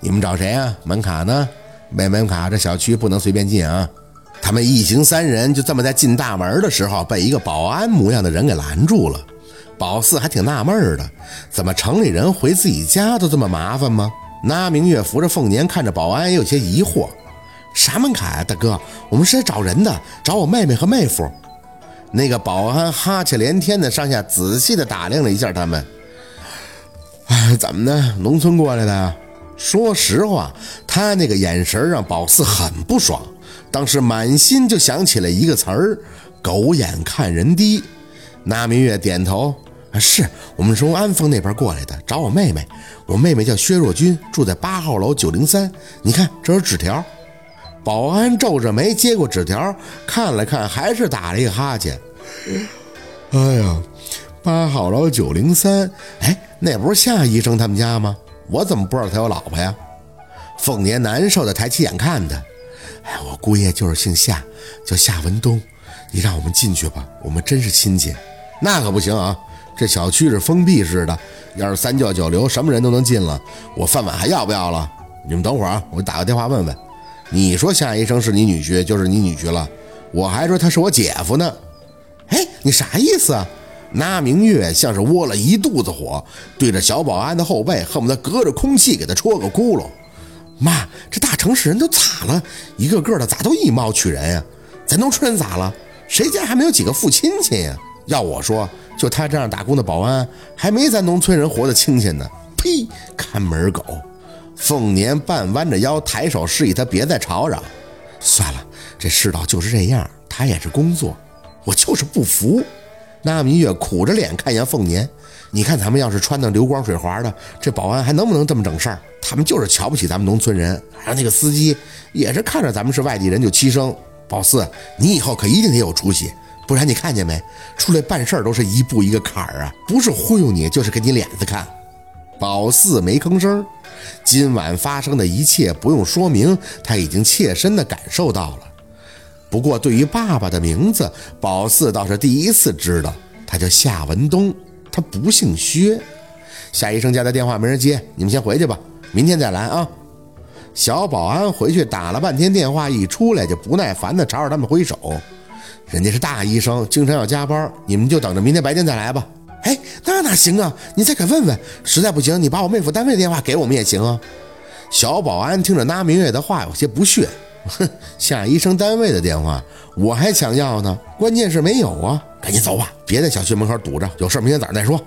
你们找谁啊？门卡呢？没门卡，这小区不能随便进啊！他们一行三人就这么在进大门的时候，被一个保安模样的人给拦住了。宝四还挺纳闷的，怎么城里人回自己家都这么麻烦吗？那明月扶着凤年，看着保安也有些疑惑：“啥门卡呀，大哥？我们是来找人的，找我妹妹和妹夫。”那个保安哈欠连天的上下仔细的打量了一下他们。哎，怎么的？农村过来的？说实话，他那个眼神让宝四很不爽，当时满心就想起了一个词儿：狗眼看人低。那明月点头：“啊，是我们从安丰那边过来的，找我妹妹。我妹妹叫薛若君，住在八号楼九零三。你看，这有纸条。”保安皱着眉接过纸条，看了看，还是打了一个哈欠。哎呀，八号楼九零三，哎，那不是夏医生他们家吗？我怎么不知道他有老婆呀？凤年难受的抬起眼看他，哎，我姑爷就是姓夏，叫夏文东。你让我们进去吧，我们真是亲戚。那可不行啊，这小区是封闭式的，要是三教九流，什么人都能进了，我饭碗还要不要了？你们等会儿啊，我打个电话问问。你说夏医生是你女婿，就是你女婿了。我还说他是我姐夫呢。哎，你啥意思啊？那明月像是窝了一肚子火，对着小保安的后背恨不得隔着空气给他戳个窟窿。妈，这大城市人都咋了？一个个的咋都以貌取人呀？咱农村人咋了？谁家还没有几个富亲戚呀？要我说，就他这样打工的保安，还没咱农村人活得清闲呢。呸！看门狗。凤年半弯着腰，抬手示意他别再吵嚷。算了，这世道就是这样，他也是工作，我就是不服。那明月苦着脸看向凤年，你看咱们要是穿的流光水滑的，这保安还能不能这么整事儿？他们就是瞧不起咱们农村人。还有那个司机，也是看着咱们是外地人就欺生。宝四，你以后可一定得有出息，不然你看见没，出来办事儿都是一步一个坎儿啊，不是忽悠你，就是给你脸子看。宝四没吭 声。今晚发生的一切不用说明，他已经切身的感受到了。不过，对于爸爸的名字，宝四倒是第一次知道，他叫夏文东，他不姓薛。夏医生家的电话没人接，你们先回去吧，明天再来啊。小保安回去打了半天电话，一出来就不耐烦的朝着他们挥手。人家是大医生，经常要加班，你们就等着明天白天再来吧。哎，那哪行啊！你再给问问，实在不行，你把我妹夫单位的电话给我们也行啊。小保安听着那明月的话，有些不屑。哼，夏医生单位的电话我还想要呢，关键是没有啊！赶紧走吧，别在小区门口堵着，有事明天早上再说。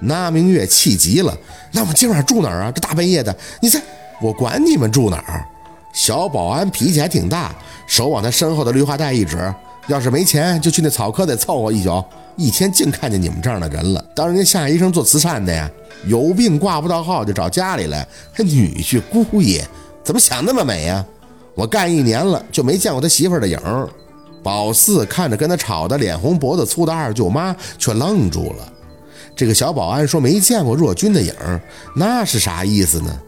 那明月气急了，那我今晚住哪儿啊？这大半夜的，你猜我管你们住哪儿？小保安脾气还挺大，手往他身后的绿化带一指，要是没钱，就去那草科得凑合一宿。一天净看见你们这样的人了，当人家夏医生做慈善的呀，有病挂不到号就找家里来，还女婿姑爷，怎么想那么美呀？我干一年了就没见过他媳妇儿的影儿。宝四看着跟他吵得脸红脖子粗的二舅妈，却愣住了。这个小保安说没见过若君的影儿，那是啥意思呢？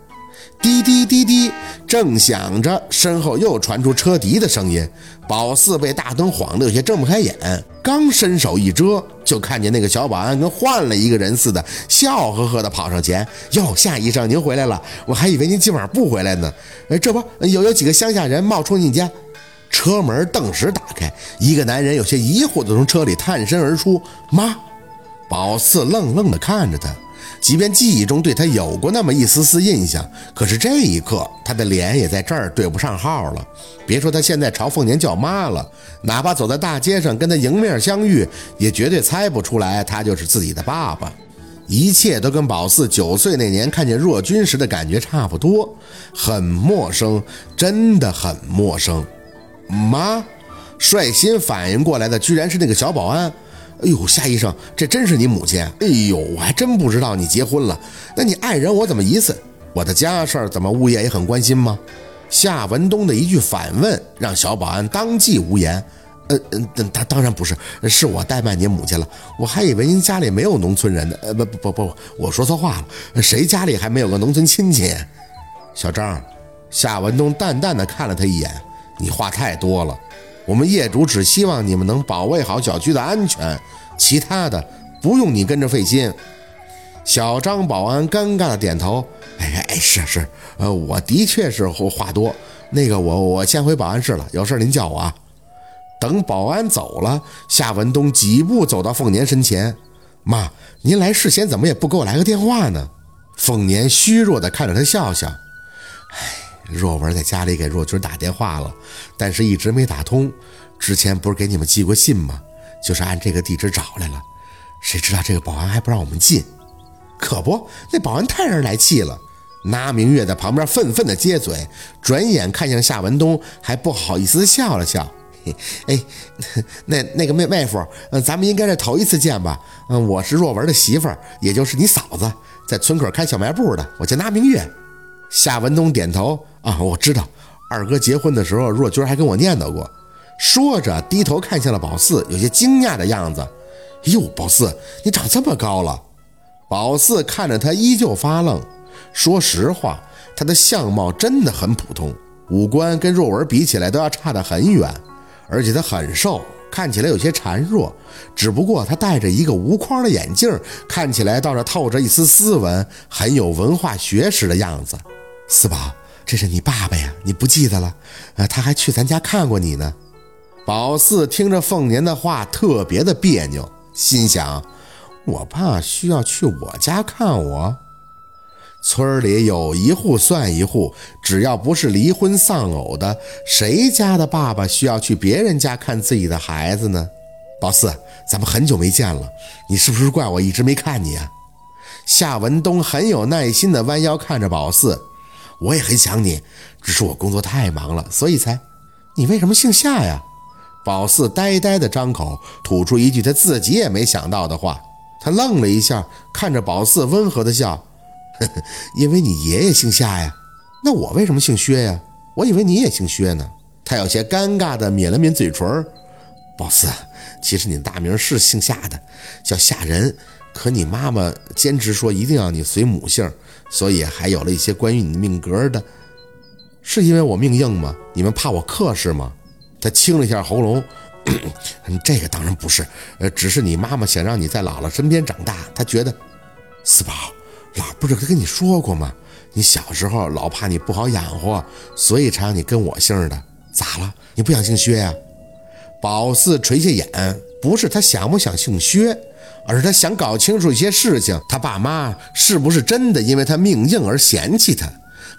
滴滴滴滴，正响着，身后又传出车笛的声音。宝四被大灯晃得有些睁不开眼，刚伸手一遮，就看见那个小保安跟换了一个人似的，笑呵呵地跑上前：“哟，夏医生，您回来了，我还以为您今晚不回来呢。哎，这不有有几个乡下人冒充你家。”车门顿时打开，一个男人有些疑惑地从车里探身而出：“妈！”宝四愣愣地看着他。即便记忆中对他有过那么一丝丝印象，可是这一刻他的脸也在这儿对不上号了。别说他现在朝凤年叫妈了，哪怕走在大街上跟他迎面相遇，也绝对猜不出来他就是自己的爸爸。一切都跟宝四九岁那年看见若君时的感觉差不多，很陌生，真的很陌生。妈，率先反应过来的居然是那个小保安。哎呦，夏医生，这真是你母亲？哎呦，我还真不知道你结婚了。那你爱人我怎么疑似？我的家事儿怎么物业也很关心吗？夏文东的一句反问让小保安当即无言。呃嗯，他当然不是，是我怠慢您母亲了。我还以为您家里没有农村人呢。呃，不不不不，我说错话了。谁家里还没有个农村亲戚？小张，夏文东淡淡的看了他一眼，你话太多了。我们业主只希望你们能保卫好小区的安全，其他的不用你跟着费心。小张保安尴尬的点头，哎哎，是是，呃，我的确是话多。那个，我我先回保安室了，有事您叫我啊。等保安走了，夏文东几步走到凤年身前：“妈，您来事先怎么也不给我来个电话呢？”凤年虚弱地看着他笑笑：“哎，若文在家里给若君打电话了，但是一直没打通。之前不是给你们寄过信吗？就是按这个地址找来了。谁知道这个保安还不让我们进？可不，那保安太让人来气了。”拿明月在旁边愤愤地接嘴，转眼看向夏文东，还不好意思笑了笑。哎，那那个妹妹夫，嗯，咱们应该是头一次见吧？嗯，我是若文的媳妇儿，也就是你嫂子，在村口开小卖部的，我叫拿明月。夏文东点头，啊，我知道，二哥结婚的时候，若君还跟我念叨过。说着，低头看向了宝四，有些惊讶的样子。哎呦，宝四，你长这么高了！宝四看着他，依旧发愣。说实话，他的相貌真的很普通，五官跟若文比起来都要差得很远，而且他很瘦，看起来有些孱弱。只不过他戴着一个无框的眼镜，看起来倒是透着一丝斯文，很有文化学识的样子。四宝，这是你爸爸呀，你不记得了？呃，他还去咱家看过你呢。宝四听着凤年的话，特别的别扭，心想：我爸需要去我家看我。村里有一户算一户，只要不是离婚丧偶的，谁家的爸爸需要去别人家看自己的孩子呢？宝四，咱们很久没见了，你是不是怪我一直没看你啊？夏文东很有耐心地弯腰看着宝四，我也很想你，只是我工作太忙了，所以才……你为什么姓夏呀？宝四呆呆地张口，吐出一句他自己也没想到的话。他愣了一下，看着宝四，温和地笑。呵 呵因为你爷爷姓夏呀，那我为什么姓薛呀？我以为你也姓薛呢。他有些尴尬地抿了抿嘴唇。宝四，其实你大名是姓夏的，叫夏仁。可你妈妈坚持说一定要你随母姓，所以还有了一些关于你命格的。是因为我命硬吗？你们怕我克是吗？他清了一下喉咙。这个当然不是，呃，只是你妈妈想让你在姥姥身边长大，她觉得四宝。老不是跟你说过吗？你小时候老怕你不好养活，所以才让你跟我姓的。咋了？你不想姓薛呀？宝四垂下眼，不是他想不想姓薛，而是他想搞清楚一些事情。他爸妈是不是真的因为他命硬而嫌弃他？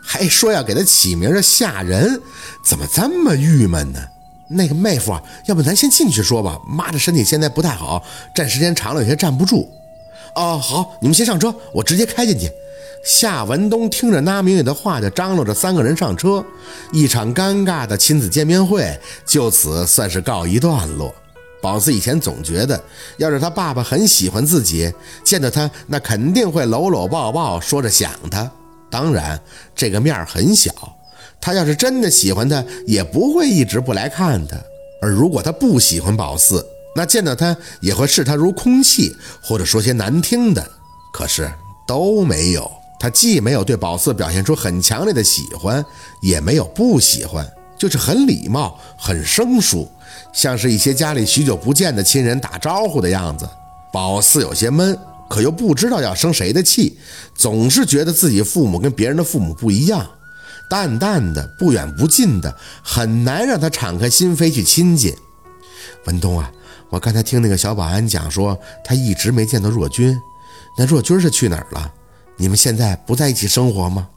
还说要给他起名叫吓人，怎么这么郁闷呢？那个妹夫啊，要不咱先进去说吧。妈的身体现在不太好，站时间长了有些站不住。哦，好，你们先上车，我直接开进去。夏文东听着那明月的话，就张罗着三个人上车。一场尴尬的亲子见面会就此算是告一段落。宝四以前总觉得，要是他爸爸很喜欢自己，见到他那肯定会搂搂抱抱，说着想他。当然，这个面儿很小。他要是真的喜欢他，也不会一直不来看他。而如果他不喜欢宝四，那见到他也会视他如空气，或者说些难听的，可是都没有。他既没有对宝四表现出很强烈的喜欢，也没有不喜欢，就是很礼貌、很生疏，像是一些家里许久不见的亲人打招呼的样子。宝四有些闷，可又不知道要生谁的气，总是觉得自己父母跟别人的父母不一样，淡淡的、不远不近的，很难让他敞开心扉去亲近。文东啊。我刚才听那个小保安讲说，他一直没见到若君。那若君是去哪儿了？你们现在不在一起生活吗？